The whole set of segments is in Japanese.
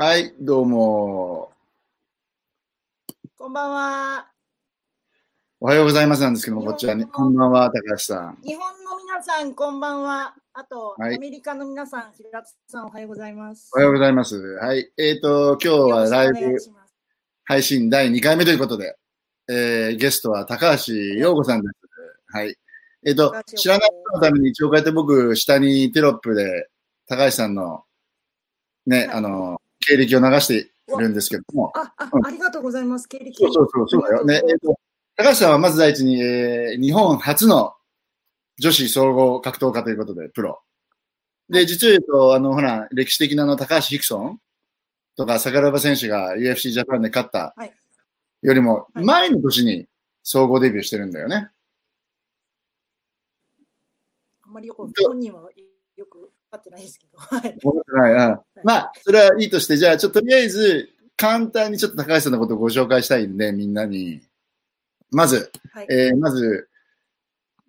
はい、どうも。こんばんは。おはようございますなんですけども、こちらに。こんばんは、高橋さん。日本の皆さん、こんばんは。あと、はいアメリカの皆さん、平田さん、おはようございます。おはようございます。はい。えっ、と、今日はライブ配信第2回目ということで、えー、ゲストは高橋洋子さんです。はい。えっ、と高橋洋、子知らない人のために一応こうやって僕、下にテロップで高橋さんの、ね、はいあの、経歴を流しているんですけども、あ、あう、んありがとうございます。経歴。そうそうそう、そうだよ。ね、えっ、と、高橋さんはまず第一に、えー、日本初の女子総合格闘家ということで、プロ。で、実を言うと、あの、ほら、歴史的なあの、高橋ヒクソンとか、坂ラバ選手が UFC ジャパンで勝ったはいよりも、はい前の年に総合デビューしてるんだよね。あんまりよく、本人はかってないですけど。はい。思ってないうんまあ、それはいいとして、じゃあ、ちょっととりあえず、簡単にちょっと高橋さんのことをご紹介したいんで、みんなに。まず、はい。えーまず、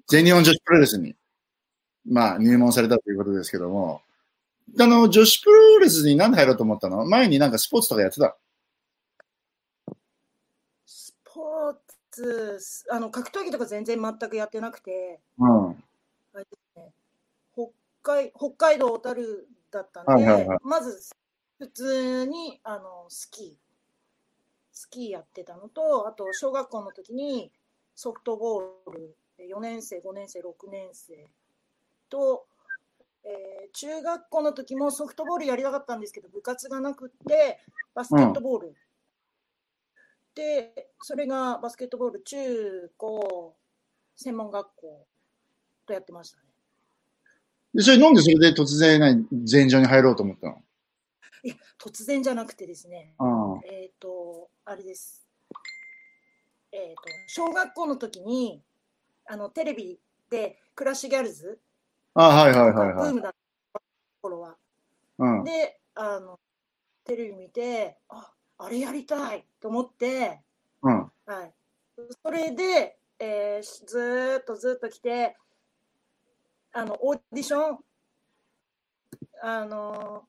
全日本女子プロレスに、まあ、入門されたということですけども、あの、女子プロレスになんで入ろうと思ったの？前になんかスポーツとかやってた？スポーツ、あの、格闘技とか全然全くやってなくて、うん。海北海道小樽だったんで、はいはいはい。まず普通にあのスキースキーやってたのとあと小学校の時にソフトボール4年生5年生6年生と、えー中学校の時もソフトボールやりたかったんですけど部活がなくってバスケットボール、でそれがバスケットボール中高専門学校とやってましたね。で、それなんでそれで突然何、前場に入ろうと思ったの？いや、突然じゃなくてですね、あえっ、と、あれです。えっ、と、小学校の時に、あの、テレビでクラッシュギャルズあ、はいはいはいブはい。ームだった頃は。うん。で、あの、テレビ見て、あ、あれやりたいと思って、うん。はい。それで、えーしずーっとずーっと来て、あの、オーディション、あの、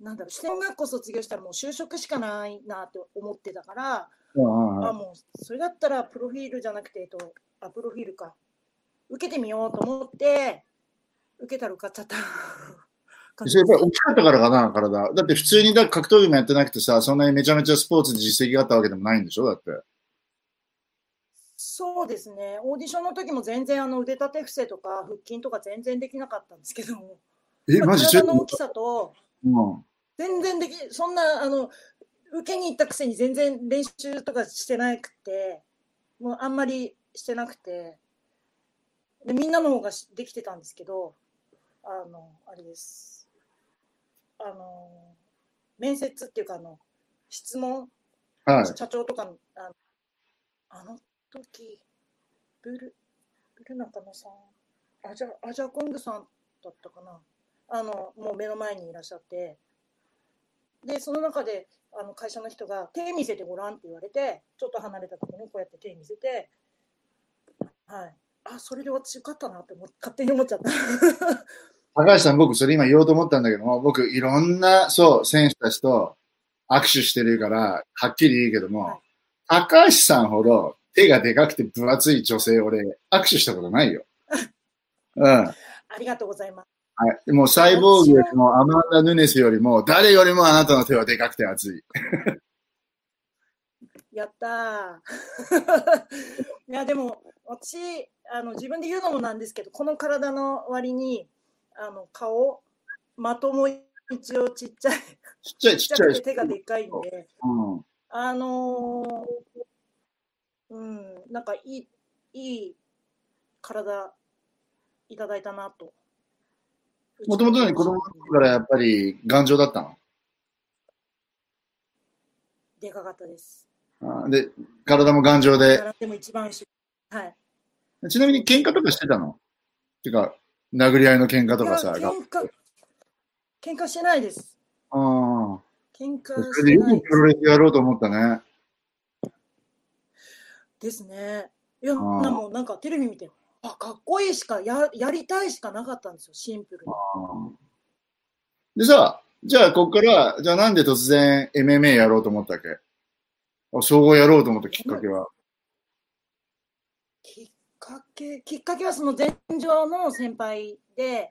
なんだろう、専門学校卒業したらもう就職しかないなって思ってたから、うんうんあ、もう、それだったらプロフィールじゃなくて、えっと、あ、プロフィールか。受けてみようと思って、受けたら受かっちゃった。やっぱり大きかったからかな、体。だって普通にだ格闘技もやってなくてさ、そんなにめちゃめちゃスポーツで実績があったわけでもないんでしょだって。そうですね、オーディションの時も全然あの腕立て伏せとか腹筋とか全然できなかったんですけども、え、マジ体の大きさとうん。全然できそんなあの受けに行ったくせに全然練習とかしてなくてもうあんまりしてなくて。でみんなの方がしできてたんですけどあのあれです。あの面接っていうかあの質問？はい。社長とかのあのあの時ブルブル中野さん。アジャアジャコングさんだったかな。あのもう目の前にいらっしゃって。でその中であの会社の人が手見せてごらんって言われてちょっと離れたところにこうやって手見せて。はい。あそれで私受かったなって勝手に思っちゃった。高橋さん、僕それ今言おうと思ったんだけども、僕いろんな、そう、選手たちと握手してるから、はっきり言うけども、はい。高橋さんほど手がでかくて分厚い女性、俺、握手したことないよ。うん。はありがとうございますい。もうサイボーグよりもアマンダ・ヌネスよりも、誰よりもあなたの手はでかくて厚い。やったー いやでも私あの自分で言うのもなんですけどこの体の割にあの顔的も一応ちっちゃいちっちゃいちっちゃいて手がでかいんでうん。あのーうん。なんかいいいい体いただいたなと。もともとに子供の頃からやっぱり頑丈だったの？でかかったです。あで、体も頑丈で？でも一番後ろはい。ちなみに喧嘩とかしてたの？てか、殴り合いの喧嘩とかさ。喧嘩喧嘩してないです。ああ。喧嘩それしてないでよくプロレスやろうと思ったね。ですね。いや、なもうなんかテレビ見て、あ、かっこいいしかややりたいしかなかったんですよ、シンプルに。でさ、じゃあ、ここから、じゃあなんで突然 MMA やろうと思ったっけ？あ総合やろうと思ったきっかけは。きっかけ、きっかけはその前場の先輩で、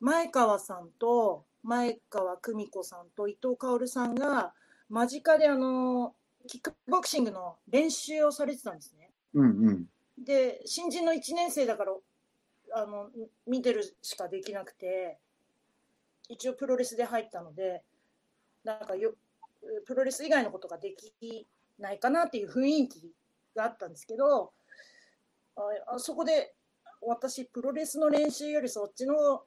前川さんと前川久美子さんと伊藤薫さんが間近であのキックボクシングの練習をされてたんですね。うんうん。で新人の1年生だからあの見てるしかできなくて一応プロレスで入ったのでなんかよプロレス以外のことができないかなっていう雰囲気があったんですけどああそこで私プロレスの練習よりそっちの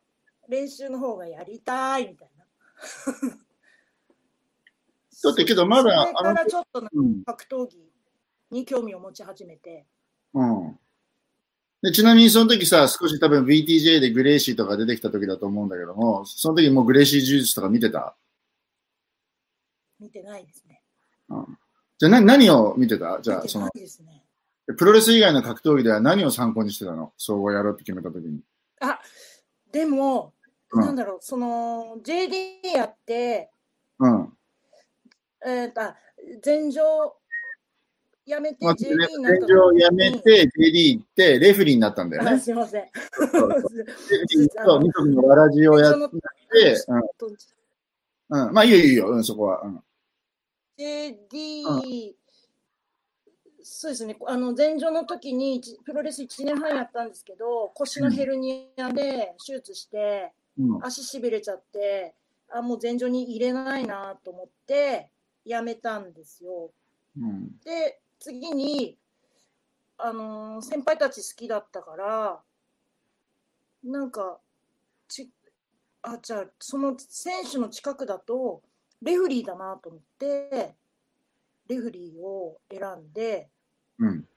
練習の方がやりたいみたいな。だってけどまだそれからちょっと。格闘技に興味を持ち始めて。うん。でちなみにその時さ、少し多分 VTJ でグレイシーとか出てきた時だと思うんだけども、その時もうグレイシー柔術とか見てた？見てないですね。じゃあな何を見てた？じゃあ、その、ね。プロレス以外の格闘技では何を参考にしてたの？総合やろうって決めた時に。あでも、うんなんだろう、その JD やって、うん。えーとあ前場やめてまあ、JD になった戦場を辞めて、JD 行って、レフェリーになったんだよあね。すいません。レフェリーと、二組のわらじをやって、うん。うん。まあ、いいよいいよ、うん、そこは。うん。そうですね、あの前場の時に一プロレス1年半やったんですけど、腰のヘルニアで手術して、うん。足しびれちゃって、あもう前場に入れないなと思って、やめたんですよ。うん。で、次に、あのー先輩たち好きだったから、なんか、ちあ、じゃあ、その選手の近くだと、レフリーだなと思って、レフリーを選んで、うん。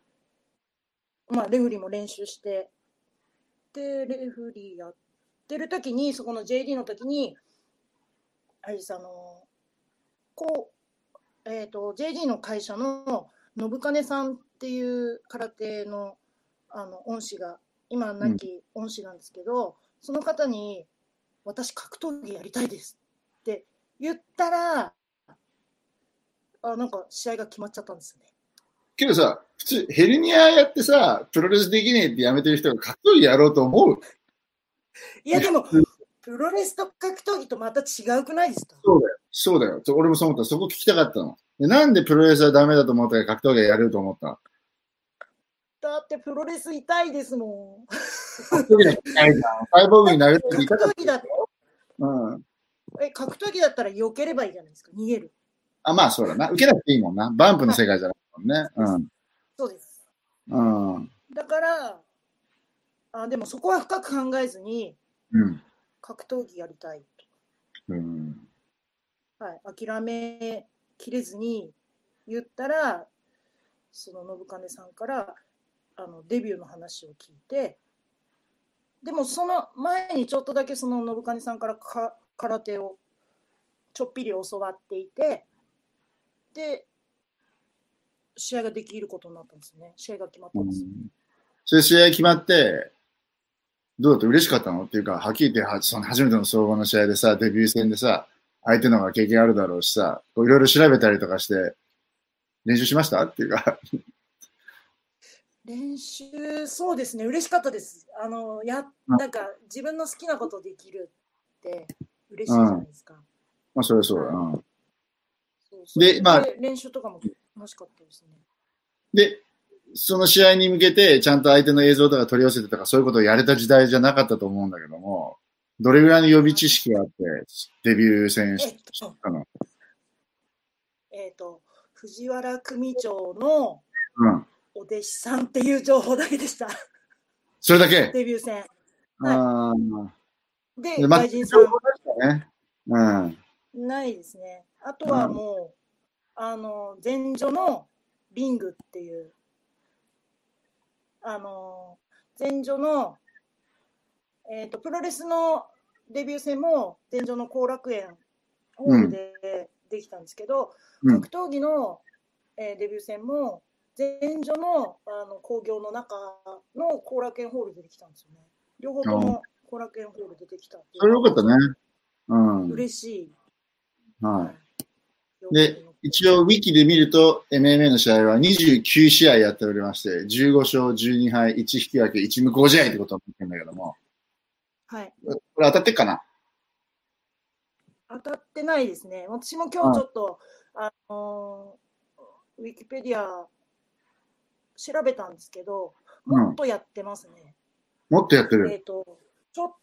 まあ、レフリーも練習して、で、レフリーやってる時に、そこの JD の時に、あれです、あの、こう、えっ、と、JD の会社の信金さんっていう空手の、あの、恩師が、今、亡き恩師なんですけど、その方に、私、格闘技やりたいですって言ったら、あ、なんか試合が決まっちゃったんですよね。けどさ、普通、ヘルニアやってさ、プロレスできねえってやめてる人が格闘技やろうと思う？いや、でも、プロレスと格闘技とまた違うくないですか？そう。そうだよ。俺もそう思った。そこ聞きたかったの。でなんでプロレスはダメだと思ったから格闘技やれると思った？のだってプロレス痛いですもん。格闘技なんてないじゃん。サイボーグになるってたかっ格闘技だたよ。うん。え格闘技だったら避ければいいじゃないですか、逃げる。あ、まあそうだな。受けなくていいもんな。バンプの世界じゃないもんね。うん。そうです。うん。だから、あでもそこは深く考えずに、うん。格闘技やりたいうん。はい、諦めきれずに言ったら、その信金さんからあのデビューの話を聞いて、でもその前にちょっとだけその信金さんからか空手をちょっぴり教わっていて、で、試合ができることになったんですね。試合が決まったんですよ。それ試合決まって、どうだった？嬉しかったの？っていうか、はっきり言って、その初めての総合の試合でさ、デビュー戦でさ、相手の方が経験あるだろうしさ、いろいろ調べたりとかして、練習しました？っていうか、練習、そうですね、嬉しかったです。あの、や、うんなんか自分の好きなことできるって嬉しいじゃないですか。まあそれはそうだな。そうそうでまあ練習とかも楽しかったですね。で、その試合に向けて、ちゃんと相手の映像とか取り寄せてとか、そういうことをやれた時代じゃなかったと思うんだけども、どれぐらいの予備知識があって、デビュー戦しえっと、たのえっ、と、藤原組長のうん。お弟子さんっていう情報だけでした。それだけ？デビュー戦。あで、あ。で、まあ、外人さんね。うん。ないですね。あとはもう、あの、前女のリングっていう、あの、前女の、えっ、と、プロレスのデビュー戦も前女の後楽園ホールでできたんですけど、うん格闘技の、えーデビュー戦も前女のあの工業の中の後楽園ホールでできたんですよね。両方とも後楽園ホールでできたそれよかったね。うん。嬉しいはい。で、一応、ウィキで見ると、MMA の試合は29試合やっておりまして、15勝12敗、1引き分け、1無効試合ってことになってるんだけども。はい。これ当たってっかな？当たってないですね。私も今日ちょっと、あのー、ウィキペディア調べたんですけど、もっとやってますね。もっとやってる？えっ、と、ちょ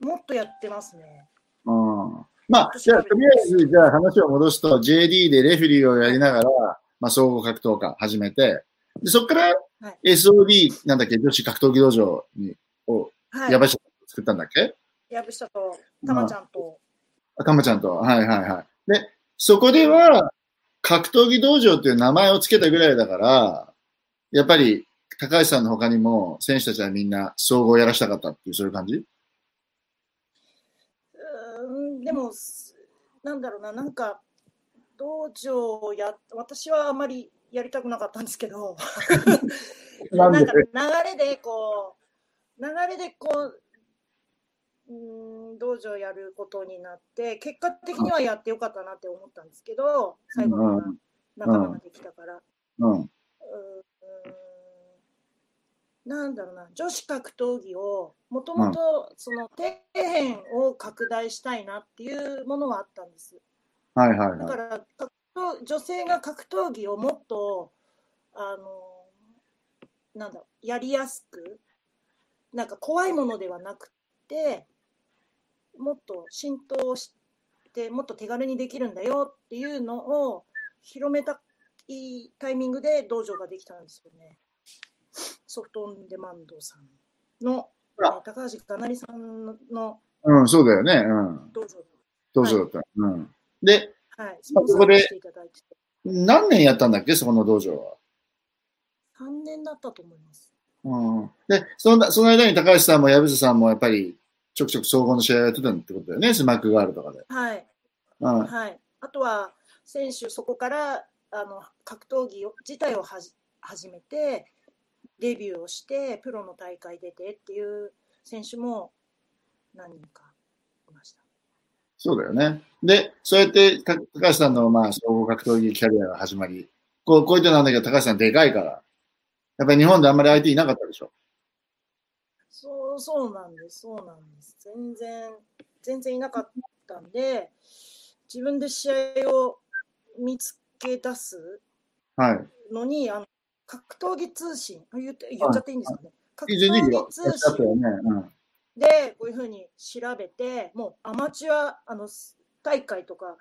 もっとやってますね。うん。まあ、じゃあ、とりあえず、じゃあ話を戻すと、JD でレフェリーをやりながら、まあ、総合格闘家始めて、でそこから SOD、なんだっけ、女子格闘技道場に、を、はい、やばし作ったんだっけ？やぶしたと、たまちゃんと。あ、たまちゃんと、はいはいはい。で、そこでは、格闘技道場っていう名前をつけたぐらいだから、やっぱり、高橋さんの他にも、選手たちはみんな総合やらしたかったっていう、そういう感じ？うん、でも、なんだろうな、なんか、道場をや、私はあまりやりたくなかったんですけど、ななんか流れでこう、流れでこう、うん道場やることになって、結果的にはやってよかったなって思ったんですけど、最後には仲間ができたから。うん。うーんなんだろうな、女子格闘技をもともとその底辺を拡大したいなっていうものはあったんです。はいはいはい。だから格闘女性が格闘技をもっとあのなんだろうやりやすくなんか怖いものではなくてもっと浸透してもっと手軽にできるんだよっていうのを広めたいタイミングで道場ができたんですよね。ソフトオンデマンドさんの、えー高橋かなりさんのうん、そうだよね。うん。道場どうぞだった。うん。で、はい、スまあここで何年やったんだっけ、そこの道場は。3年だったと思います。うん。で、そのその間に高橋さんも藪瀬さんもやっぱりちょくちょく総合の試合をやってたってことだよね、スマックガールとかで。はい、うん。はい、あとは選手そこからあの格闘技を自体をはじ始めてデビューをしてプロの大会出てっていう選手も何人かいました。そうだよね。で、そうやってか高橋さんのまあ総合格闘技キャリアが始まり、こう、こういったなんだけど高橋さんでかいから、やっぱり日本であんまり相手いなかったでしょ。そうそうなんです、そうなんです。全然、全然いなかったんで、自分で試合を見つけ出すはい。のに、あの格闘技通信、あ言って言っちゃっていいんですかね。格闘技通信。で、こういうふうに調べて、もうアマチュアあの大会とか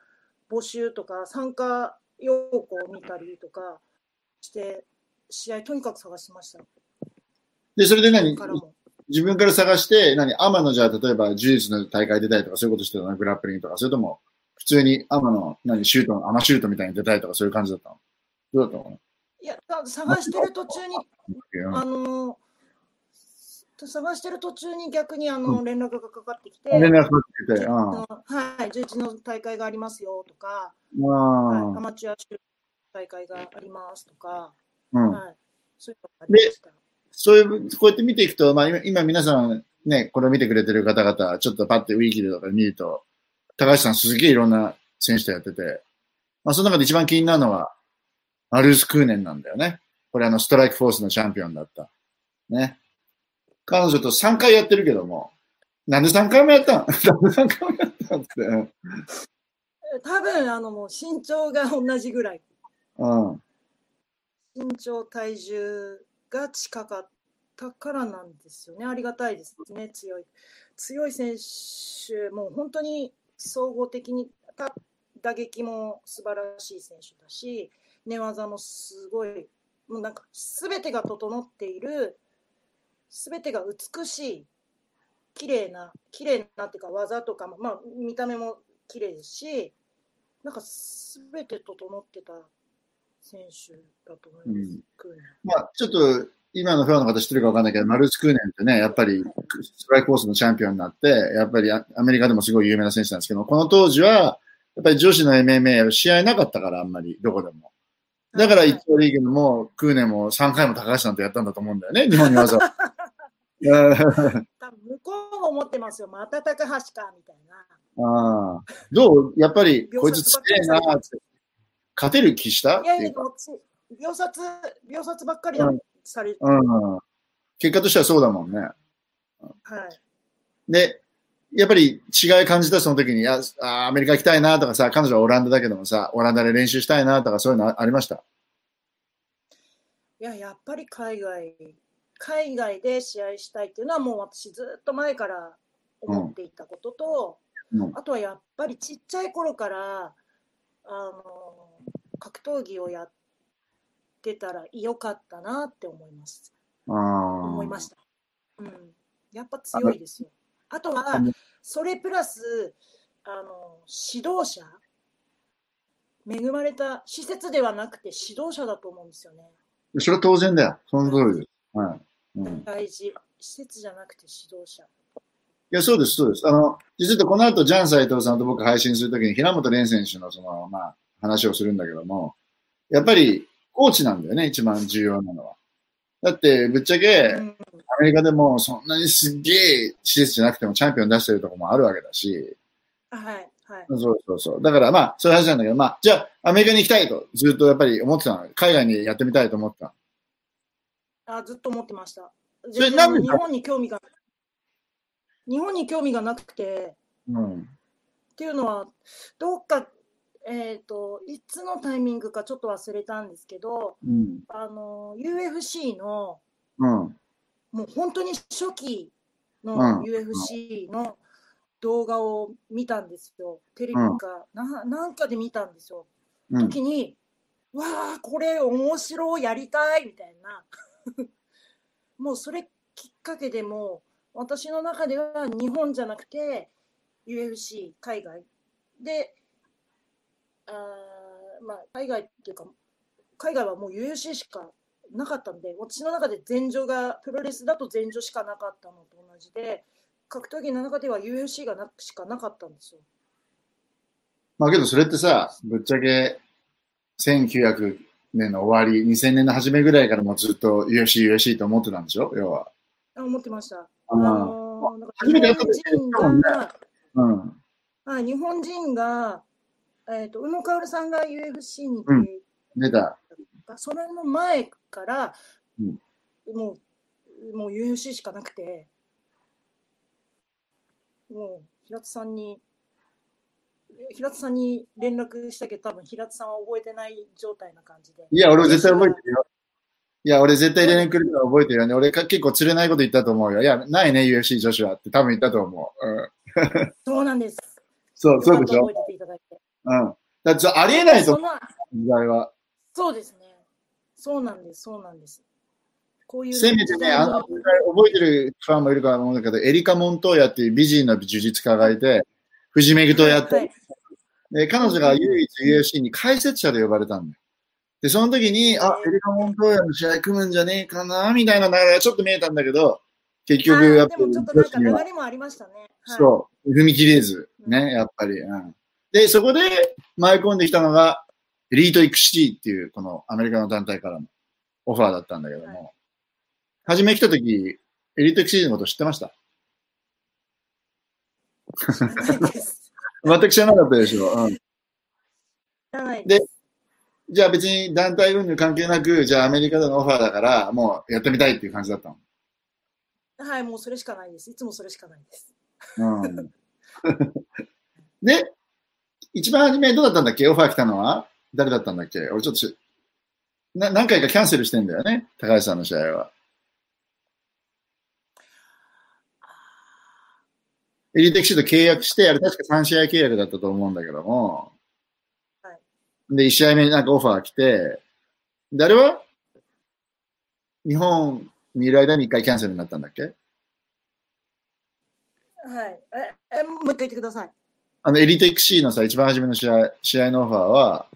募集とか参加要項を見たりとかして、試合とにかく探しました。で、それで何？自分から探して、何アマのじゃあ、例えば、柔術の大会出たりとか、そういうことしてたの？グラップリングとか、それとも、普通にアマの、何、シュート、アマシュートみたいに出たいとか、そういう感じだったの？どうだったの？いや、た探してる途中に、うん。あの探してる途中に逆にあのう連絡がかかってきて、連絡が来てて、あうん。のはい、11の大会がありますよとか、まはい、アあ、マチュア大会がありますとか、うん。はい、そういうのがありました。そういう、こうやって見ていくと、まあ今、今皆さんね、これを見てくれてる方々、ちょっとパッてウィーキでとか見ると、高橋さんすげえいろんな選手とやってて、まあその中で一番気になるのは、アルース・クーネンなんだよね。これあの、ストライクフォースのチャンピオンだった。ね。彼女と3回やってるけども、なんで3回もやったんなんで3回もやったんって。うん多分あのもう身長が同じぐらい、うん。身長、体重が近かったからなんですよね。ありがたいですね、強い。強い選手、もう本当に総合的にた打撃も素晴らしい選手だし、寝技もすごい、もうなんか全てが整っている、全てが美しい、綺麗な、綺麗なっていうか技とかも、まあ見た目も綺麗ですし、なんか全て整ってた選手だと思います。うんまあ、ちょっと、今のファンの方知ってるかわかんないけど、マルツ・クーネンってね、やっぱり、ストライクコースのチャンピオンになって、やっぱりアアメリカでもすごい有名な選手なんですけど、この当時は、やっぱり女子の MMA 試合なかったから、あんまり、どこでも。だから一応リーグも、クーネンも3回も高橋さんとやったんだと思うんだよね、日本にわざわざ。う ん多分向こうも思ってますよ、また高橋かみたいな。ああ。どう？やっぱり、秒こいつ強えなーって。勝てる気した？っいやいや、秒殺、秒殺ばっかりだされて、うん。結果としてはそうだもんね。はい。で、やっぱり違い感じたその時に、あーアメリカ行きたいなとかさ、彼女はオランダだけどもさ、オランダで練習したいなとかそういうのありました？いや、やっぱり海外、海外で試合したいっていうのはもう私ずっと前から思っていたことと、うん。あとはやっぱりちっちゃい頃から、あの、格闘技をやってたらよかったなって思います。あ思いました。うん。やっぱ強いですよ。あとはそれプラス、あの、指導者恵まれた施設ではなくて指導者だと思うんですよね。それは当然だよ。その通りです。はい。うん。い大事。施設じゃなくて指導者。や、そうです、そうです。あの、実はこの後、ジャン斎藤さんと僕配信するときに、平本蓮選手のその、まあ、話をするんだけども、やっぱり、コーチなんだよね、一番重要なのは。だって、ぶっちゃけ、うんアメリカでもそんなにすっげえ施設じゃなくてもチャンピオン出してるとこもあるわけだし、はい、はい。そうそうそう。だからまあ、そういう話なんだけど、まあ、じゃあ、アメリカに行きたいと、ずっとやっぱり思ってたの。海外にやってみたいと思ってた。あずっと思ってました。それ全なんで然日本に興味が、日本に興味がなくて、うん。っていうのは、どっか、えっ、と、いつのタイミングかちょっと忘れたんですけど、うん。あの、UFC の、うん。もう本当に初期うんの UFC の動画を見たんですよ。テレビか、ななんかで見たんですよ。うん。時に、わあ、これ面白い、やりたいみたいな。もうそれきっかけでもう、私の中では日本じゃなくて、UFC、海外で、あーまあ、海外っていうか、海外はもう UFC しかなかったんで、私の中で前女が、プロレスだと前女しかなかったのと同じで、格闘技の中では UFC がなしかなかったんですよ。まあけどそれってさ、ぶっちゃけ、1900年の終わり、2000年の初めぐらいからもうずっと UFC、UFC と思ってたんでしょ？要は。あ思ってました。ああのー初めてやった時日本人そうねが、うん。はい、日本人が、えー、と宇野薫さんが UFC にうん出出た。た、それの前から、うんもうもう UFC しかなくて、もう平田さんに、平田さんに連絡したけど、多分平田さんは覚えてない状態な感じで。いや、俺絶対覚えてるよ。いや、俺絶対連絡くれたら覚えてるよね。俺か結構釣れないこと言ったと思うよ。いや、ないね、UFC 女子はって多分言ったと思う。うん。そうなんです。そう、そうでしょ？覚えてていただいて。うん。だってありえないと思う、その時代は。そうですね。そうなんです、そうなんです。こういうせめてね、あの、覚えてるファンもいるかと思うんだけど、エリカ・モントーヤっていう美人の呪術家がいて、藤めぐとやって、はいで、彼女が唯一 UFC に解説者で呼ばれたんだよ。で、その時に、あ、エリカ・モントーヤの試合組むんじゃねえかな、みたいな流れがちょっと見えたんだけど、結局、やっぱりでもちょっとなんか流れもありましたね。はい、そう、踏み切れず、うんね、やっぱり。うん、で、そこで舞い込んできたのが、エリート・イクシティっていう、このアメリカの団体からのオファーだったんだけども、は初め来た時、エリート・イクシティのこと知ってました？全く知らなかったでしょ？うん。で。じゃあ別に団体運々関係なく、じゃあアメリカでのオファーだから、もうやってみたいっていう感じだったの？はい、もうそれしかないです。いつもそれしかないです。うん。で、一番初めどうだったんだっけ？オファー来たのは？誰だったんだっけ？俺ちょっとしな何回かキャンセルしてんだよね？高橋さんの試合は。エリーテキシード契約して、あれ確か3試合契約だったと思うんだけども。はいで、1試合目になんかオファー来て、で、あれは？日本にいる間に1回キャンセルになったんだっけ？はい。え、えもう一回言ってください。あの、エリート XC のさ、一番初めの試合、試合のオファーは、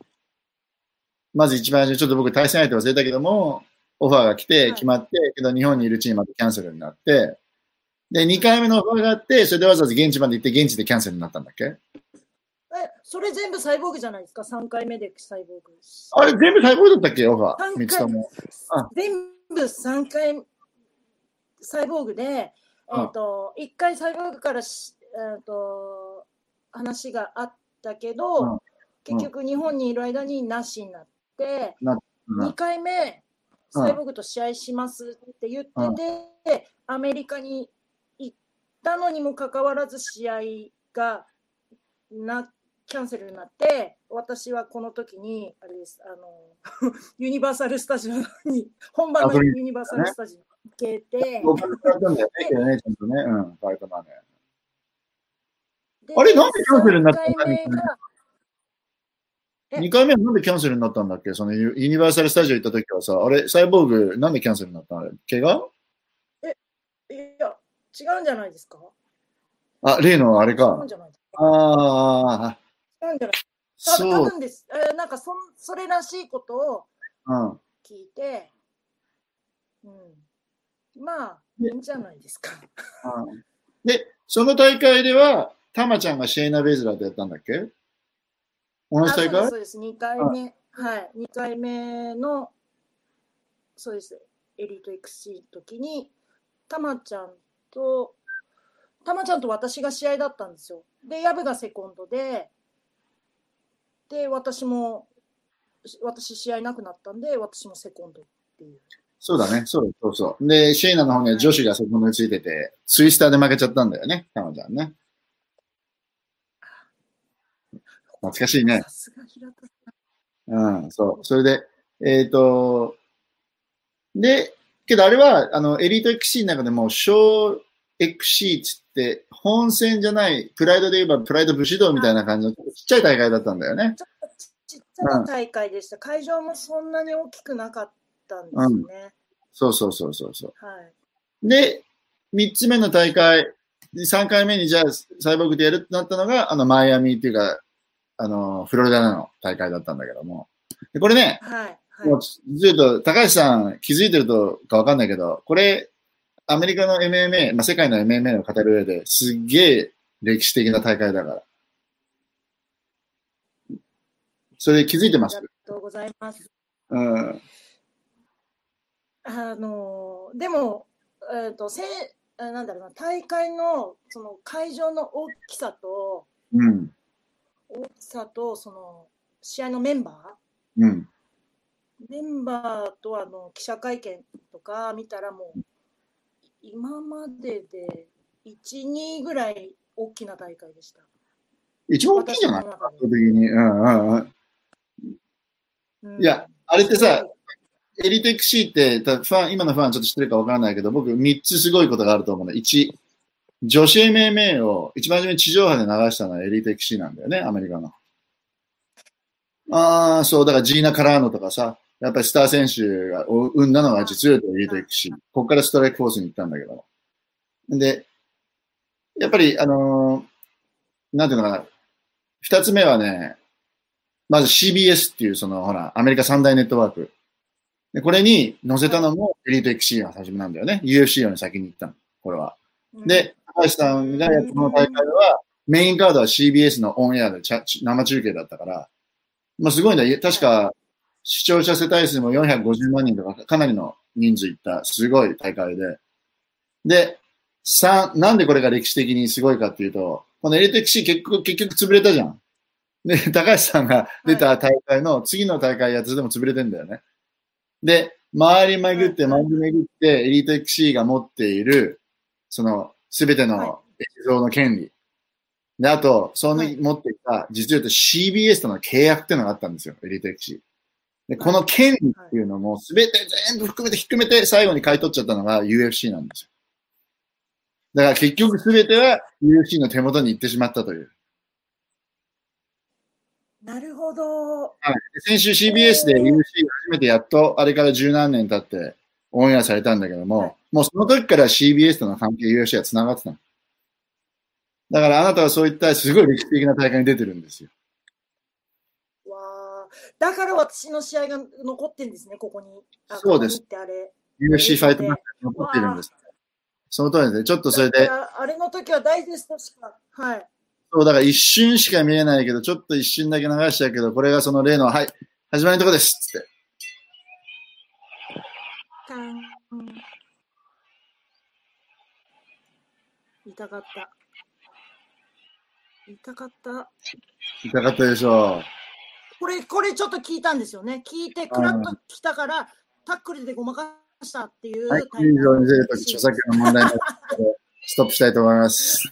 まず一番初め、ちょっと僕対戦相手忘れたけども、オファーが来て、はい決まって、けど日本にいるチームまでキャンセルになって、で、2回目のオファーがあって、それでわざわざ現地まで行って、現地でキャンセルになったんだっけ？え、それ全部サイボーグじゃないですか ?3 回目でサイボーグ。あれ、全部最高だったっけオファー？三回3つとも。あ全部3回サイボーグで、えうんっ、と、1回サイボーグからし、えっ、と、話があったけど、うん結局日本にいる間になしになって、うん2回目、サイボーグと試合しますって言ってて、アメリカに行ったのにもかかわらず試合がなキャンセルになって、私はこの時に、あれです、あの、ユニバーサル・スタジオに、本場のユニバーサル・スタジオに行けて。うん、ファイトマネー。であれなんでキャンセルになったの3回目がえ？2回目はなんでキャンセルになったんだっけ？そのユユニバーサル・スタジオ行った時はさ、あれ、サイボーグ、なんでキャンセルになったの？怪我？いや、違うんじゃないですか？あ、例のあれ違うかん。じゃないですああ、か違うんじゃない多そう。分です。えーなんかそんそれらしいことをうん。聞いて、うん、まあ、いいんじゃないですか？うん。で、その大会では、タマちゃんがシェイナ・ベイズラーとやったんだっけ？同じ大会？あそうです、そうです。2回目、はい、2回目の、そうです、エリート XC の時に、たまちゃんと、たまちゃんと私が試合だったんですよ。で、ヤブがセコンドで、で、私も、私試合なくなったんで、私もセコンドっていう。そうだね。そうそうそう。で、シェイナの方には女子がそこについてて、ツイスターで負けちゃったんだよね、タマちゃんね。懐かしいねさ。すが平田さうん、そう。それで、えっ、と、で、けどあれは、あの、エリート XC の中でも、小 XC つって、本戦じゃない、プライドで言えば、プライド武士道みたいな感じのちっちゃい大会だったんだよね。ん。ちっちゃな大会でした。会場もそんなに大きくなかったんですよね。そうそうそうそうそう。はい。で、三つ目の大会、三回目にじゃあ、サイボーグでやるってなったのが、あの、マイアミっていうか、あの、フロリダの大会だったんだけども。でこれね、はい。もうはい。ずっと、高橋さん気づいてるとかわかんないけど、これ、アメリカの MMA、まあ、世界の MMA を語る上ですっげえ歴史的な大会だから。それ気づいてます？ありがとうございます。うん。あのでも、えー、とせあなんだろうな大会のその会場の大きさとうん。大きさとその試合のメンバうん。ーメンバーとあの記者会見とか見たらもう今までで1、2ぐらい大きな大会でした。一番大きいじゃない？圧倒的に。うんうんうん。うんいや、あれってさ、エリテクシーって、たファン、今のファンちょっと知ってるかわからないけど、僕3つすごいことがあると思うの。1、女子 MMA を一番初めに地上波で流したのはエリテクシーなんだよね、アメリカの。ああ、そう、だからジーナ・カラーノとかさ、やっぱりスター選手がお生んだのが実を言うとエリテクシー。ここからストライクフォースに行ったんだけど。で、やっぱり、あのーなんていうのかな、二つ目はね、まず CBS っていう、その、ほら、アメリカ三大ネットワーク。で、これに載せたのもエリート XC が初めなんだよね。UFC より先に行ったの。これは。うん、で、高橋さんがやったこの大会は、メインカードは CBS のオンエアでちゃ生中継だったから、まあすごいんだよ。確か、視聴者世帯数も450万人とか、かなりの人数いった、すごい大会で。で、三、なんでこれが歴史的にすごいかっていうと、このエリート XC 結局、結局潰れたじゃん。で、高橋さんが出た大会の次の大会やつでも潰れてんだよね。で、回り巡って回り巡って、エリート XC が持っている、その、すべてはいの映像の権利。で、あと、そのはい持っていた、実を言うと CBS との契約っていうのがあったんですよ、エリート XC。で、この権利っていうのも、すべて全部含めてひっくめて、最後に買い取っちゃったのが UFC なんですよ。だから結局すべては UFC の手元に行ってしまったという。なるほど。はい、で先週 CBS で UFC が初めてやっと、あれから十何年経ってオンエアされたんだけども、はいもうその時から CBS との関係 UFC は繋がってたの。だからあなたはそういったすごい歴史的な大会に出てるんですよ。わあ、だから私の試合が残ってんですね、ここに。あそうです。UFC ファイトマッチが残っているんです。その通りですね。ちょっとそれで、あれの時はダイジェストしか。はい。そう、だから一瞬しか見えないけど、ちょっと一瞬だけ流しちゃうけど、これがその例の、はい、始まりのとこですつって。タン痛かった。痛かった。痛かったでしょこれ、これちょっと聞いたんですよね。聞いて、クラッと来たから、タックルでごまかしたっていうう。はい、以上に出るとき著作権の問題になっストップしたいと思います。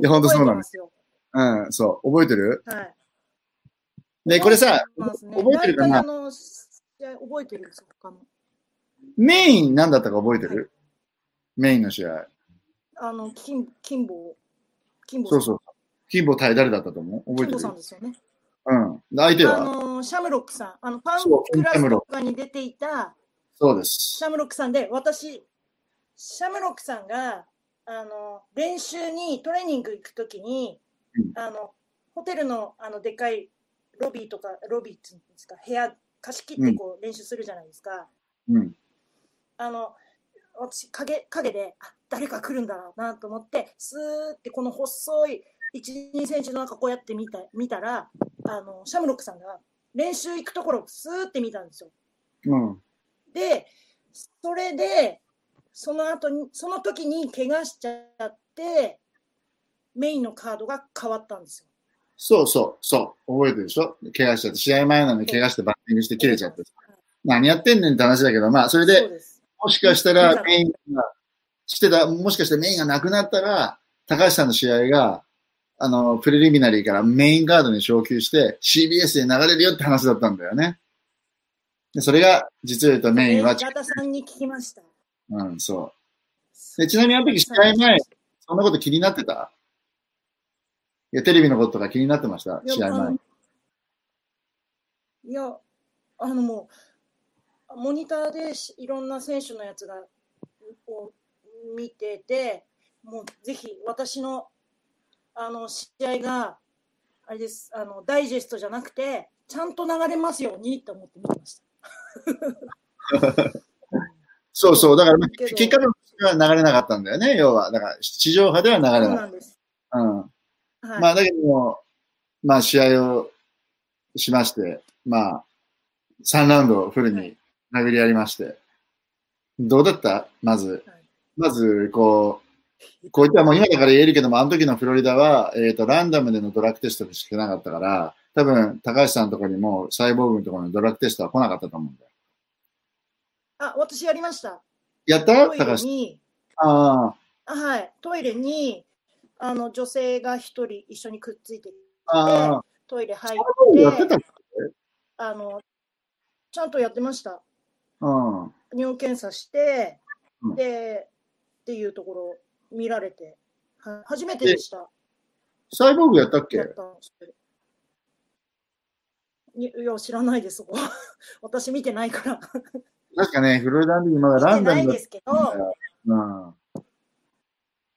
いやほんとそうなんですよ。うん、そう。覚えてる？はい。ね、これさ、ね覚えてるかな？覚えてる。メイン何だったか覚えてる？メインの試合。あの、金、金棒。金棒そうそう。キンボ対誰だったと思う？覚えてる？金棒さんですよね。うん。で相手あはの、シャムロックさん。あの、パンクラスとかに出ていた、そうですシ。ャムロックさんで、私、シャムロックさんが、あの、練習に、トレーニング行くときに、うんあの、ホテルの、あの、でっかいロビーとか、ロビーっていうんですか、部屋貸し切ってこう練習するじゃないですか。うん。あの、私、影、影で、あ、誰か来るんだろうなと思って、スーってこの細い1、2センチの中こうやって見た、見たら、あの、シャムロックさんが練習行くところをスーって見たんですよ。うん。で、それで、その後に、その時に怪我しちゃって、メインのカードが変わったんですよ。そうそう、そう。覚えてるでしょ？怪我しちゃって、試合前なのに怪我してバッティングして切れちゃって。何やってんねんって話だけど、まあ、それで。もしかしたらメインが、してた、もしかしてメインがなくなったら、高橋さんの試合が、あの、プレリミナリーからメインカードに昇級して、CBS で流れるよって話だったんだよね。でそれが、実を言うとメインは、中田さんに聞きました。うん、そう。でちなみにあの時試合前、そんなこと気になってた？いや、テレビのこととか気になってました？試合前。いや、あのもう、モニターでしいろんな選手のやつがを見てて、もうぜひ私のあの試合が、あれですあの、ダイジェストじゃなくて、ちゃんと流れますようにと思って見てました。そうそう。だから、結果としては流れなかったんだよね、要は。だから、地上波では流れな。ないんです。うん。はいまあ、だけども、まあ、試合をしまして、まあ、3ラウンドフルに殴りやりまして。どうだった？まずはい。まず、こう、こういったもう今だから言えるけども、あの時のフロリダは、えっ、と、ランダムでのドラッグテストしかなかったから、多分、高橋さんのところにも、サイボーグのところにドラッグテストは来なかったと思うんだよ。あ、私やりました。やった？高橋。ああはい、トイレに、あの、女性が一人一緒にくっついて、あ、ああ、トイレ入やってあの、ちゃんとやってました。うん。尿検査して、うんで、っていうところ見られて、は初めてでした。サイボーグやったっけ？やったいいや、知らないです、そこ。私見てないから。確かね、フロリダの時まだラ見てンダムだっないですけど。うん。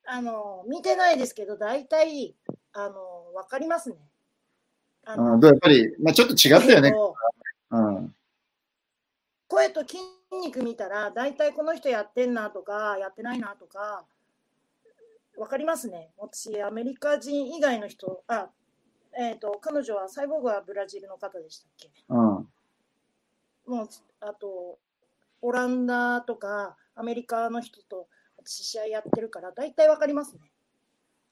あの、見てないですけど、大体、あの、わかりますね。あうん、どうやっぱり、まあちょっと違ったよねうん。声と筋肉見たら、大体この人やってんなとか、やってないなとか、わかりますね。私、アメリカ人以外の人、あ、えっ、と、彼女は、サイボーグはブラジルの方でしたっけ？うん。もう、あと、オランダとか、アメリカの人と、私、試合やってるから、大体わかりますね。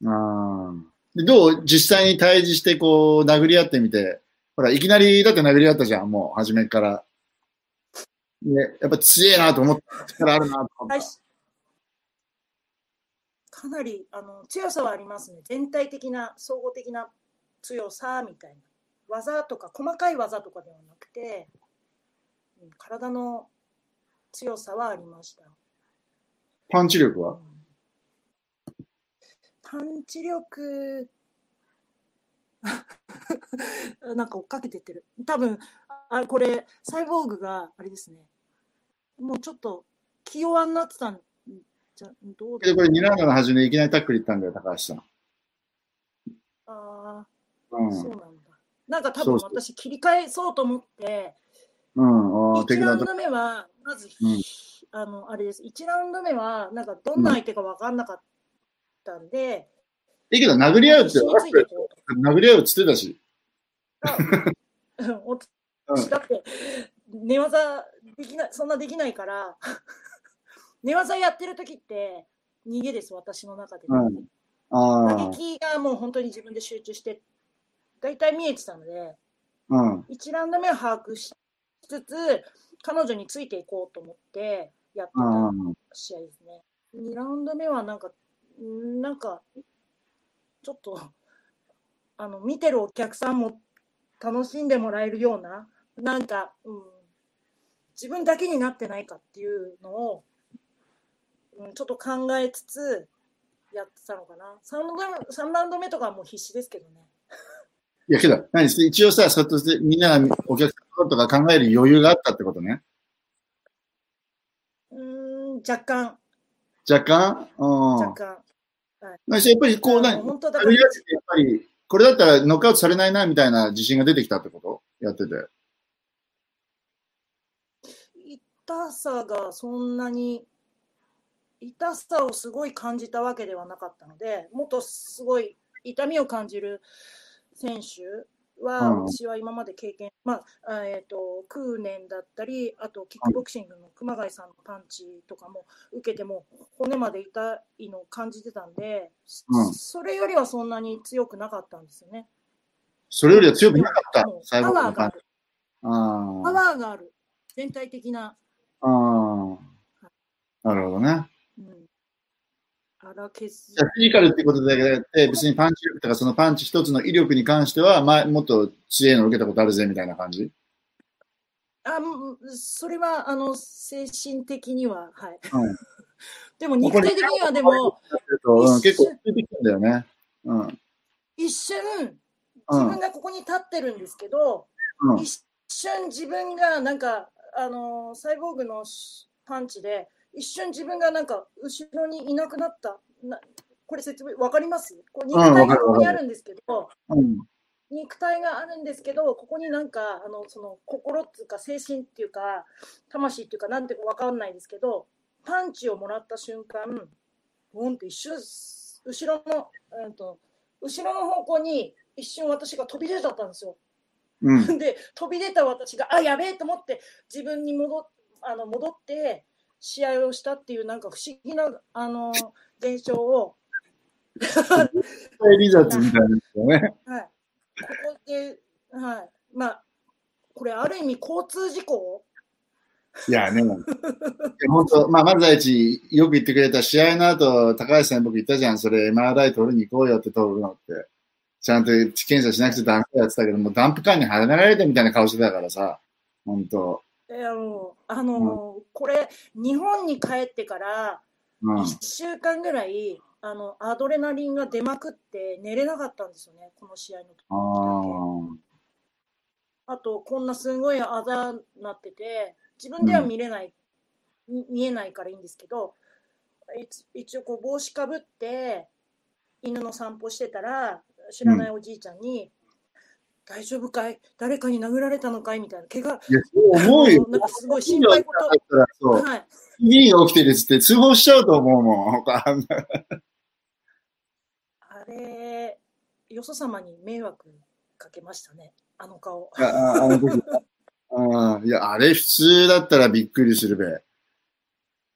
あどう？実際に対峙して、こう、殴り合ってみて、ほら、いきなり、だって殴り合ったじゃん、もう、初めから。ね、やっぱ強えなと思った。力あるなと思った。かなりあの強さはありますね。全体的な、総合的な強さみたいな。技とか、細かい技とかではなくて、うん体の強さはありました。パンチ力は？うんパンチ力 なんか追っかけてってる。多分あこれ、サイボーグがあれですね。もうちょっと気弱になってたんじゃ、どうだで、これ2ラウンドの初めでいきなりタックルいったんだよ、高橋さん。ああ、うん。そうなんだ。なんか多分私切り替えそうと思って、うん。ああ、1敵だと。ラウンド目は、まず、うんあの、あれです。1ラウンド目は、なんかどんな相手か分かんなかったんで、いいけど、殴り合うって。殴り合うっつってたし。あうん私だって、寝技できない、そんなできないから、寝技やってる時って逃げです、私の中で。うんあ打撃がもう本当に自分で集中して、大体見えてたので、あ。うん。1ラウンド目は把握しつつ、彼女についていこうと思ってやってうん。た試合ですね。2ラウンド目はなんか、んなんか、ちょっと、あの、見てるお客さんも楽しんでもらえるような、なんか、うん、自分だけになってないかっていうのを、うん、ちょっと考えつつやってたのかな。3ラウンド三ラウンド目とかはもう必死ですけどね。いやけど、何一応さ、そうやってみんながお客さんととか考える余裕があったってことね。うーん、若干、若干？うん。若干。何やっぱりこう、あ何の本当だやっぱり、これだったらノックアウトされないなみたいな自信が出てきたってこと？やってて。痛さがそんなに痛さをすごい感じたわけではなかったのでもっとすごい痛みを感じる選手は、うん私は今まで経験、まああえー、とクーネンだったりあとキックボクシングの熊谷さんのパンチとかも受けても骨まで痛いのを感じてたんで、うんそれよりはそんなに強くなかったんですよね。それよりは強くなかったパワーがある。あパあ。ワーがある。全体的な。ああ。なるほどね。うん、荒削じゃあフィジカルってことであって、別にパンチ力とかそのパンチ一つの威力に関しては、前もっと強いの受けたことあるぜみたいな感じ？あうんそれはあの精神的には、はい。うん。でも肉体的にはでも、うん、結構ついてきたんだよね。うん。一瞬、うん自分。がここに立ってるんですけど、うん。一瞬自分がなんか、あのサイボーグのパンチで、一瞬自分がなんか後ろにいなくなった。なこれ説明わかります？こう肉体がここにあるんですけど、うん。肉体があるんですけど、ここになんか、あの、その、心っていうか、精神っていうか、魂っていうか、なんていうかわかんないですけど、パンチをもらった瞬間、ボンって一瞬、後ろの、うんと、後ろの方向に一瞬私が飛び出ちゃったんですよ。うん。で、飛び出た私が、あ、やべえと思って、自分に戻っあの戻って、試合をしたっていう、なんか不思議な、あの、現象を、離脱みたいですよね。はい。ここで、はい。まあ、これある意味交通事故？いやね。本当、まあ、まず第一、よく言ってくれた試合の後、高橋さんに僕言ったじゃん、それ MRI 取りに行こうよって取るのって。ちゃんと検査しなくちゃダメだって言ってたけど、もうダンプカーに離れられたみたいな顔してたからさ、本当。いやもうあの、これ日本に帰ってからうん。1週間ぐらい、あのアドレナリンが出まくって寝れなかったんですよねこの試合の時。ああとこんなすごいあざになってて自分では見れない、み見えないからいいんですけど一応こう帽子かぶって犬の散歩してたら知らないおじいちゃんに「大丈夫かい？誰かに殴られたのかい?」みたいな怪我あ。いや、そう思うよ。なんかすごい心配事そう。はい次が起きてるっつって通報しちゃうと思うもん。あ あれ、よそ様に迷惑かけましたね、あの顔。ああの時うんいや、あれ普通だったらびっくりするべ。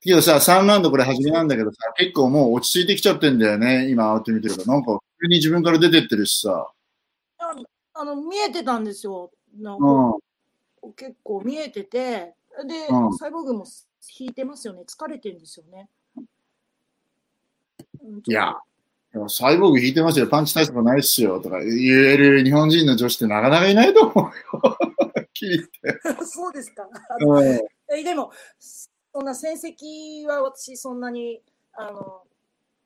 けどさ、3ラウンドこれ初めなんだけどさ、結構もう落ち着いてきちゃってんだよね。今、会ってみてると。なんか、普通に自分から出てってるしさ。ああの見えてたんですよ、なんうかん。結構見えてて、で、うんサイボーグも引いてますよね、疲れてるんですよね。うんいや、でもサイボーグ引いてますよ。パンチ対策ないっすよ。とか言える日本人の女子ってなかなかいないと思うよ。はっきり言って。そうですか。うん えでも、そんな戦績は私、そんなにあの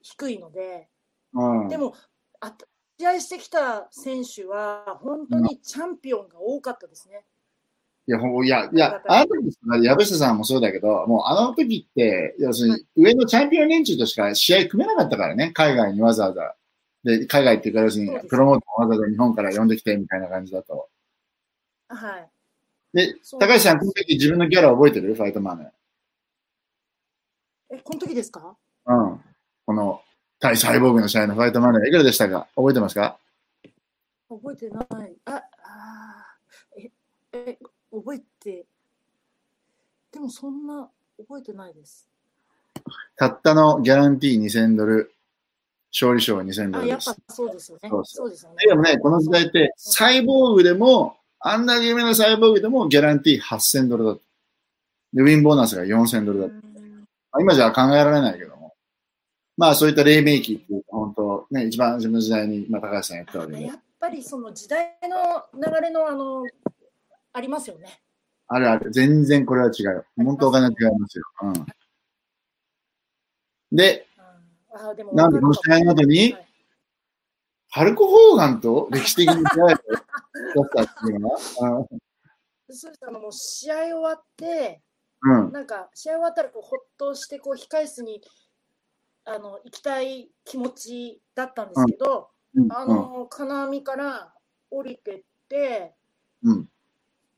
低いので、うん。でも、あ試合してきた選手は、本当にチャンピオンが多かったですね。いや、ほいや、いや、あの時、矢下さんもそうだけど、もうあの時って、要するに上のチャンピオン連中としか試合組めなかったからね、海外にわざわざ。で、海外っていうか、要するにプロモーターをわざわざ日本から呼んできてみたいな感じだと。はい。で、高橋さん、この時自分のギャラ覚えてる？ファイトマネえ、この時ですか？ー。うん。この、対サイボーグの試合のファイトマネー、いくらでしたか？覚えてますか？覚えてない。あ、あーえ、え、覚えて、でもそんな覚えてないです。たったのギャランティー2000ドル。勝利賞は2000ドルですぱ。そうですよね。そうですよね。でもね、この時代って、サイボーグでも、あんな有名なサイボーグでもギャランティー8000ドルだった。で、ウィンボーナスが4000ドルだった。今じゃ考えられないけども。まあそういった黎明期っていうか、本当ね、一番自分の時代に、まあ高橋さんやったわけでや。っぱりその時代の流れのあの、ありますよね。あるある。全然これは違うよ。本当お金違いますよ。うん。で、うんあでもなんでこの試合の後にはいハルコ・ホーガンと歴史的に出会えた だっていうのは、そうしたらもう試合終わって、うん。うん。なんか試合終わったらこうほっとしてこう控室にあの行きたい気持ちだったんですけど、うん。あの金網から降りてって、うん。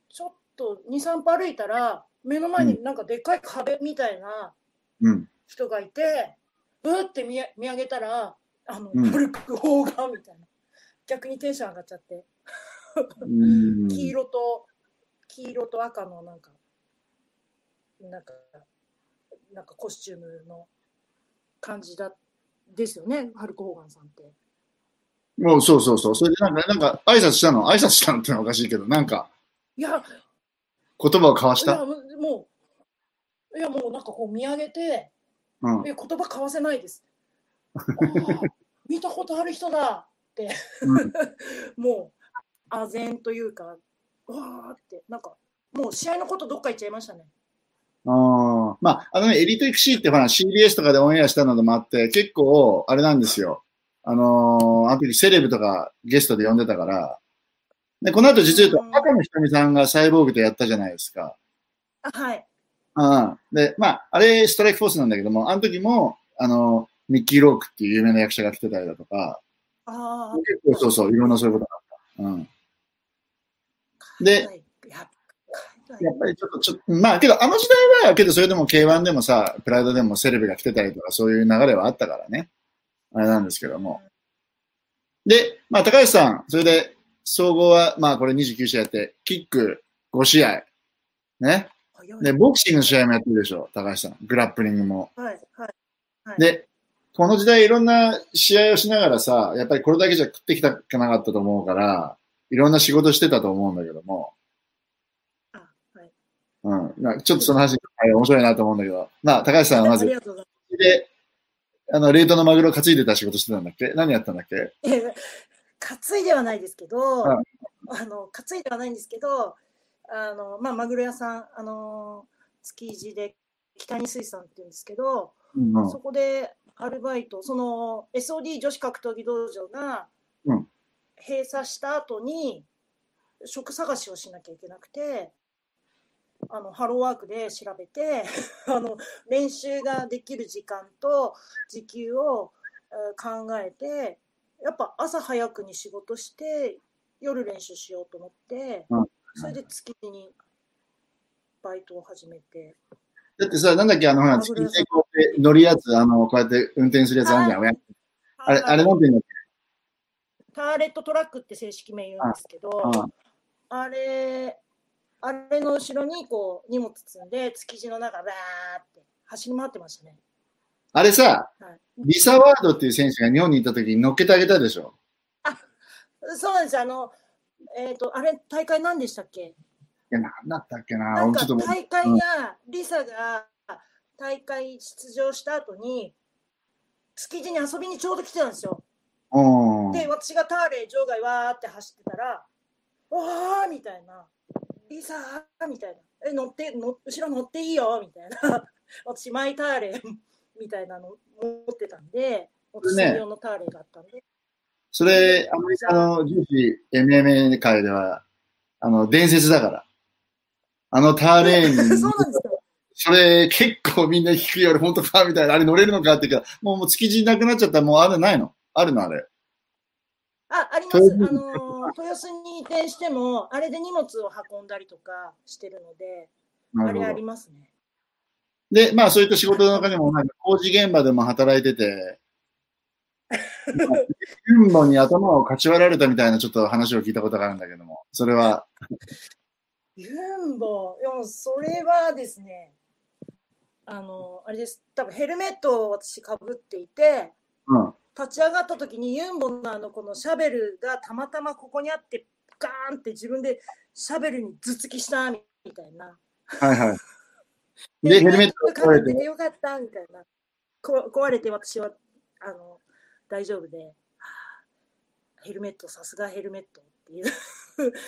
ちょっと2、3歩歩いたら、目の前になんかでっかい壁みたいなうん。人がいて、うーって見見上げたら、あの、うんハルク・ホーガンみたいな。逆にテンション上がっちゃって、うん。黄色と、黄色と赤のなんか、なんか、なんかコスチュームの感じだですよね、ハルク・ホーガンさんって。もうそうそうそう。それでなんか、なんか挨拶したの？挨拶したのってのはおかしいけど、なんかいや、言葉を交わしいやた。もう、いやもうなんかこう見上げて、うん。言葉交わせないです。見たことある人だって、うん もう、唖然というか、わーって、なんか、もう試合のことどっか行っちゃいましたね。あーまあ、あのね、エリート FC ってほら CBS とかでオンエアしたのでもあって、結構、あれなんですよ。あのーあの時セレブとかゲストで呼んでたから、で、この後実は言うと、赤野ひとみさんがサイボーグでやったじゃないですか。あはい。うん。で、まあ、あれ、ストライクフォースなんだけども、あの時も、あの、ミッキー・ロークっていう有名な役者が来てたりだとか、あ結構そうそう、いろんなそういうことがあった。うん。あ。ではいややっぱりちょっと、ちょっと、まあ、けど、あの時代は、けど、それでも K1 でもさ、プライドでもセレブが来てたりとか、そういう流れはあったからね。あれなんですけども。で、まあ、高橋さん、それで、総合は、まあ、これ29試合やって、キック5試合。ね。で、ボクシングの試合もやってるでしょ、高橋さん。グラップリングも。はい、はい。はい、で、この時代いろんな試合をしながらさ、やっぱりこれだけじゃ食ってきたかなかったと思うから、いろんな仕事してたと思うんだけども、うん。まあちょっとその話、はい面白いなと思うんだけど、まあ、高橋さんはまず。で、あの、冷凍のマグロ担いでた仕事してたんだっけ？何やったんだっけ？えー担いではないですけど、うん。あの担いではないんですけど、あのまあ、マグロ屋さん、あの築地で北に水産って言うんですけど、うんうん。そこでアルバイト、その SOD 女子格闘技道場がうん。閉鎖した後に、職探しをしなきゃいけなくて、あのハローワークで調べて あの練習ができる時間と時給をえー考えてやっぱ朝早くに仕事して夜練習しようと思って、うん。それで築地にバイトを始めて。だってさ、なんだっけ、あの、ほら、マグロ屋さん。築地でこうやって乗るやつ、あの、こうやって運転するやつあるじゃん。親。あれ、あれなんて言うんだっターレットトラックって正式名言うんですけどあれあれの後ろにこう荷物積んで築地の中バーって走り回ってましたね。あれさ、はいリサワードっていう選手が日本にいた時に乗っけてあげたでしょ？そうなんですあの、えっ、と、あれ、大会何でしたっけ？いや、なんだったっけな。なんか大会が、リサが大会出場した後に、築地に遊びにちょうど来てたんですよ。うん。で、私がターレー場外わーって走ってたら、わーみたいな、リサーみたいな、え、乗って、の後ろ乗っていいよみたいな、私、マイターレーみたいなの持ってたんで、私専用のターレあったんで、それ、アメリカの女子 MMA 界では、あの、伝説だから。あのターレーンに、そうなんですよ。それ結構みんな聞くより本当かみたいな、あれ乗れるのかって言うから、もうもう築地なくなっちゃったらもうあれないの？あるのあれ。あ、あります。あのー、豊洲に移転しても、あれで荷物を運んだりとかしてるので、あれあり。ますね。で、まあそういった仕事の中でも、工事現場でも働いてて、ユンボに頭をかち割られたみたいなちょっと話を聞いたことがあるんだけども、それは、ユンボ、いや、それはですね、あの、あれです。多分ヘルメットを私かぶっていて、うん。立ち上がった時にユンボのあのこのシャベルがたまたまここにあってガーンって自分でシャベルに頭突きしたみたいな。はいはい。で、ヘルメットが壊れて。よかったみたいな。こ壊れて私はあの大丈夫で、はあ、ヘルメット、さすがヘルメットっていう。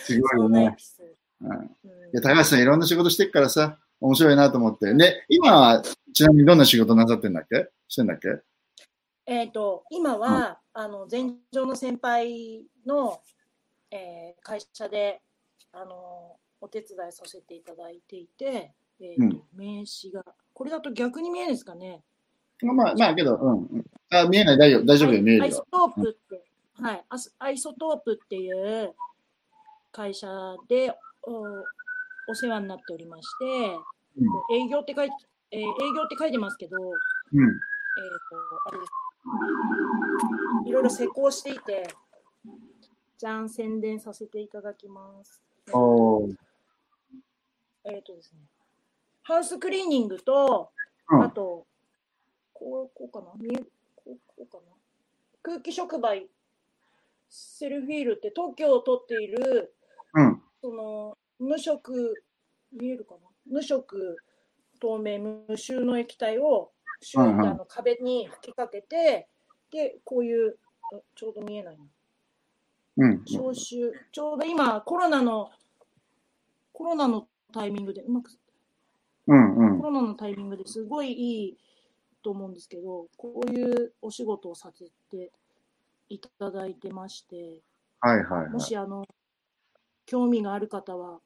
すごいよね。うん、いや高橋さん、いろんな仕事してるからさ、面白いなと思って。で、今は、ちなみにどんな仕事なさってんだっけ？してんだっけ？えっ、ー、と、今は、うん、あの、前場の先輩の、えー、会社で、あの、お手伝いさせていただいていて、えーと、うん、名刺が、これだと逆に見えるんですかね？まあ、まあ、けど、うん。あ見えない、大丈夫、大丈夫よ、見えるよ。アイソトープって、うん、はい、アイソトープっていう会社でおお世話になっておりまして、うん、営業って書いて、えー、営業って書いてますけど、うん、えっ、ー、と、あれです。いろいろ施工していて、じゃん、宣伝させていただきます。おえっ、ー、とですね、ハウスクリーニングと、うん、あと、こう、こうかな？こうこうかな？空気触媒、セルフィールって特許を取っている、うん、その、無色、見えるかな？無色透明無臭の液体をシューターの壁に吹きかけて、で、こういう、ちょうど見えないな。うん。消臭。ちょうど今、コロナの、コロナのタイミングで、うまく、うんうん、コロナのタイミングですごいいいと思うんですけど、こういうお仕事をさせていただいてまして、はいはい、はい、もしあの、興味がある方は、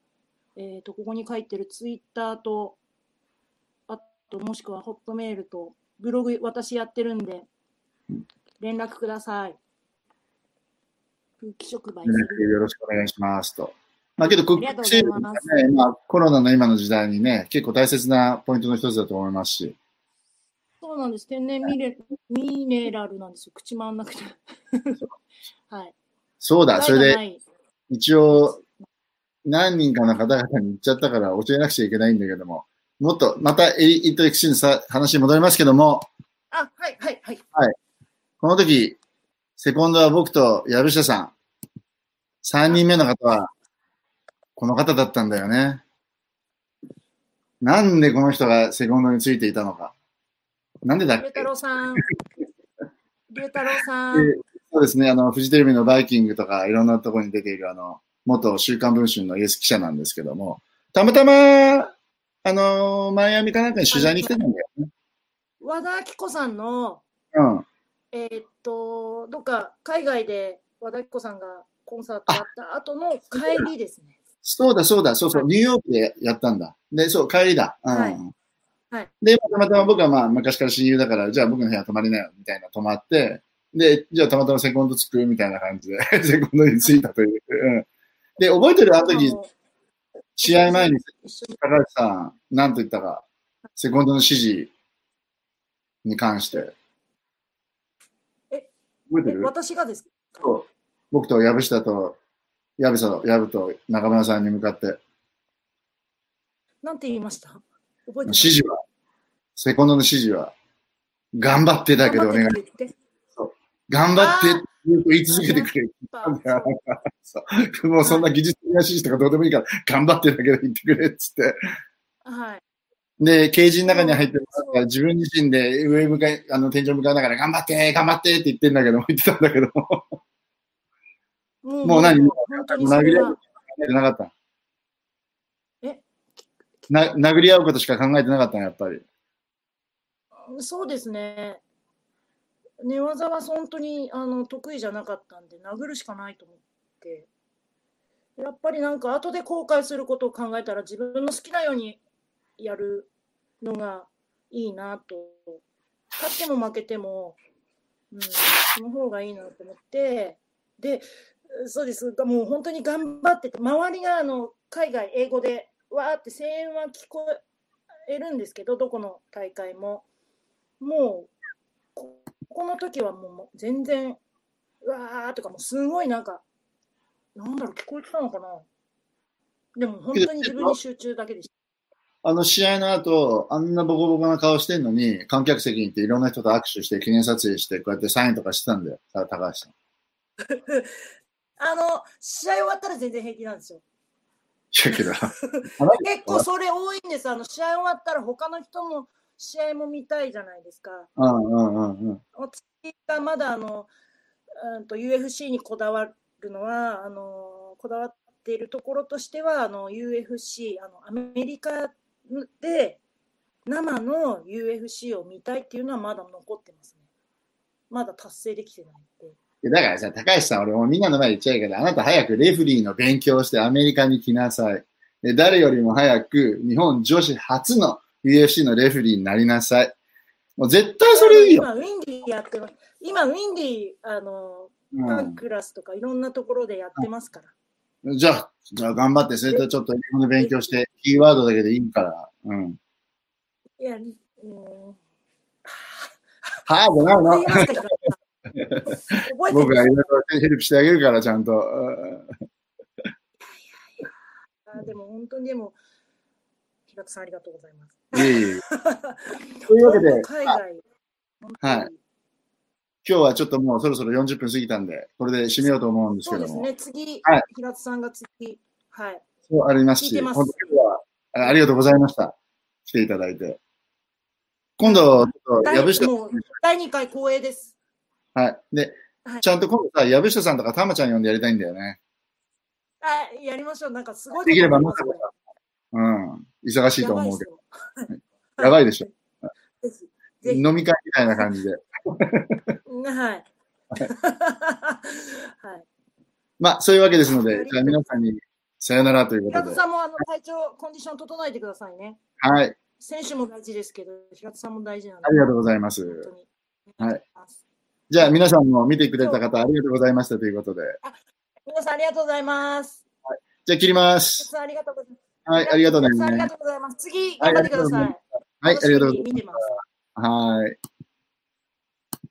えっ、ー、と、ここに書いてるツイッターと、あと、もしくはホットメールと、ブログ私やってるんで、連絡ください。空気触媒よろしくお願いしますと。まあけど、空気触媒ね、まあコロナの今の時代にね、結構大切なポイントの一つだと思いますし。そうなんです。天然ミネミネラルなんですよ。口回んなくて。はい。そうだ、それで、一応、何人かの方々に言っちゃったから教えなくちゃいけないんだけども、もっと、またエリートエクシーンさ話に戻りますけども、あ、はい、はい、はい。はい。この時、セコンドは僕と藪下さん、三人目の方は、この方だったんだよね。なんでこの人がセコンドについていたのか。なんでだっけ？龍太郎さん。龍太郎さん。そうですね、あの、フジテレビのバイキングとか、いろんなところに出ている、あの、元週刊文春のイエス記者なんですけども、たまたま、あの、マイアミかなんかに取材に来てたんだよね。和田アキ子さんの、うん。えー、っと、どっか海外で和田アキ子さんがコンサートやった後の帰りですね。そうだ、そうだ、そうそう、ニューヨークでやったんだ。で、そう、帰りだ。うん。はい。はい、で、たまたま僕はまあ、昔から親友だから、じゃあ僕の部屋泊まりなよ、みたいな泊まって、で、じゃあたまたまセコンドつくみたいな感じで、セコンドについたという。うん、で、覚えてる？あの時、試合前に高橋さん、なんと言ったか、セコンドの指示に関して。え、覚えてる？私がですそう。僕と藪下と、藪下、藪と中村さんに向かって。なんて言いました？覚えて指示は、セコンドの指示は、頑張ってだけどお願い。頑張って言い続けてくれる。もうそんな技術的な指示とかどう。でもいいから、頑張ってだけで言ってくれっつって。はい。で、ケージの中に入ってるから自分自身で上向かい、あの、天井向かいながら頑張って頑張ってって言ってんだけど、言ってたんだけども。う。何もう。殴り合う。ことしか考えてなかったえな殴り合う。ことしか考えてなかった、やっぱり。そう。ですね。寝技は本当にあの得意じゃなかったんで、殴るしかないと思って、やっぱりなんか後で後悔することを考えたら自分の好きなようにやるのがいいなと、勝っても負けても、うん、その方がいいなと思って、で、そうです、もう本当に頑張ってて、周りがあの海外、英語でわーって声援は聞こえるんですけど、どこの大会も。もうこの時はもう全然、うわーとかもうすごいなんか、なんだろう、聞こえてたのかなでも本当に自分に集中だけでした。あの試合の後、あんなボコボコな顔してんのに、観客席に行っていろんな人と握手して、記念撮影して、こうやってサインとかしてたんだよ、高橋さん。あの、試合終わったら全然平気なんですよ。結構それ多いんです。あの、試合終わったら他の人も試合も見たいじゃないですか。うんうんうんうん。私がまだあの、うんと UFC にこだわるのは、あの、こだわっているところとしては、あの、UFC、あの、アメリカで生の UFC を見たいっていうのはまだ残ってますね。まだ達成できてないだからさ、高橋さん、俺もみんなの前で言っちゃうけど、あなた早くレフリーの勉強をしてアメリカに来なさい。で誰よりも早く日本女子初の UFC のレフリーになりなさい。もう絶対それいいよ。今、ウィンディやってます。今、ウィンディ、あの、パンクラスとかいろんなところでやってますから。うん、じゃあ、じゃあ頑張って、それとちょっと日本の勉強して、キーワードだけでいいから。うん。いや、うん。はぁ、じゃないの僕がいるろいろヘルプしてあげるから、ちゃんと。うんあでも本当にでも、平田さんありがとうございます。いえいえ。というわけで、海外、はい今日はちょっともうそろそろ40分過ぎたんで、これで締めようと思うんですけども。そうですね、次、はい平田さんが次、はい。そうありますし、あありがとうございました。来ていただいて。今度、ちょっと、第藪下第2回光栄です。はい。で、はいちゃんと今度さ、藪下さんとかたまちゃん呼んでやりたいんだよね。あやりましょう。なんかすごいできればまさ。忙しいと思うけど。どやばいでしょ。飲み会みたいな感じで。はい。はい。まあ、そういうわけですので、じゃあ皆さんにさよならということで。平田さんもあの体調、コンディション整えてくださいね。はい。選手も大事ですけど、平田さんも大事なんで。ありがとうございます。はい。じゃあ皆さんも見てくれた方ありがとうございましたということで。皆さんありがとうございます。じゃあ切りま皆す。さんありがとうございます。はい、ありがとうね。皆さんありがとうございます。次、頑張ってください。はい、ありがとうござい。ます。はい。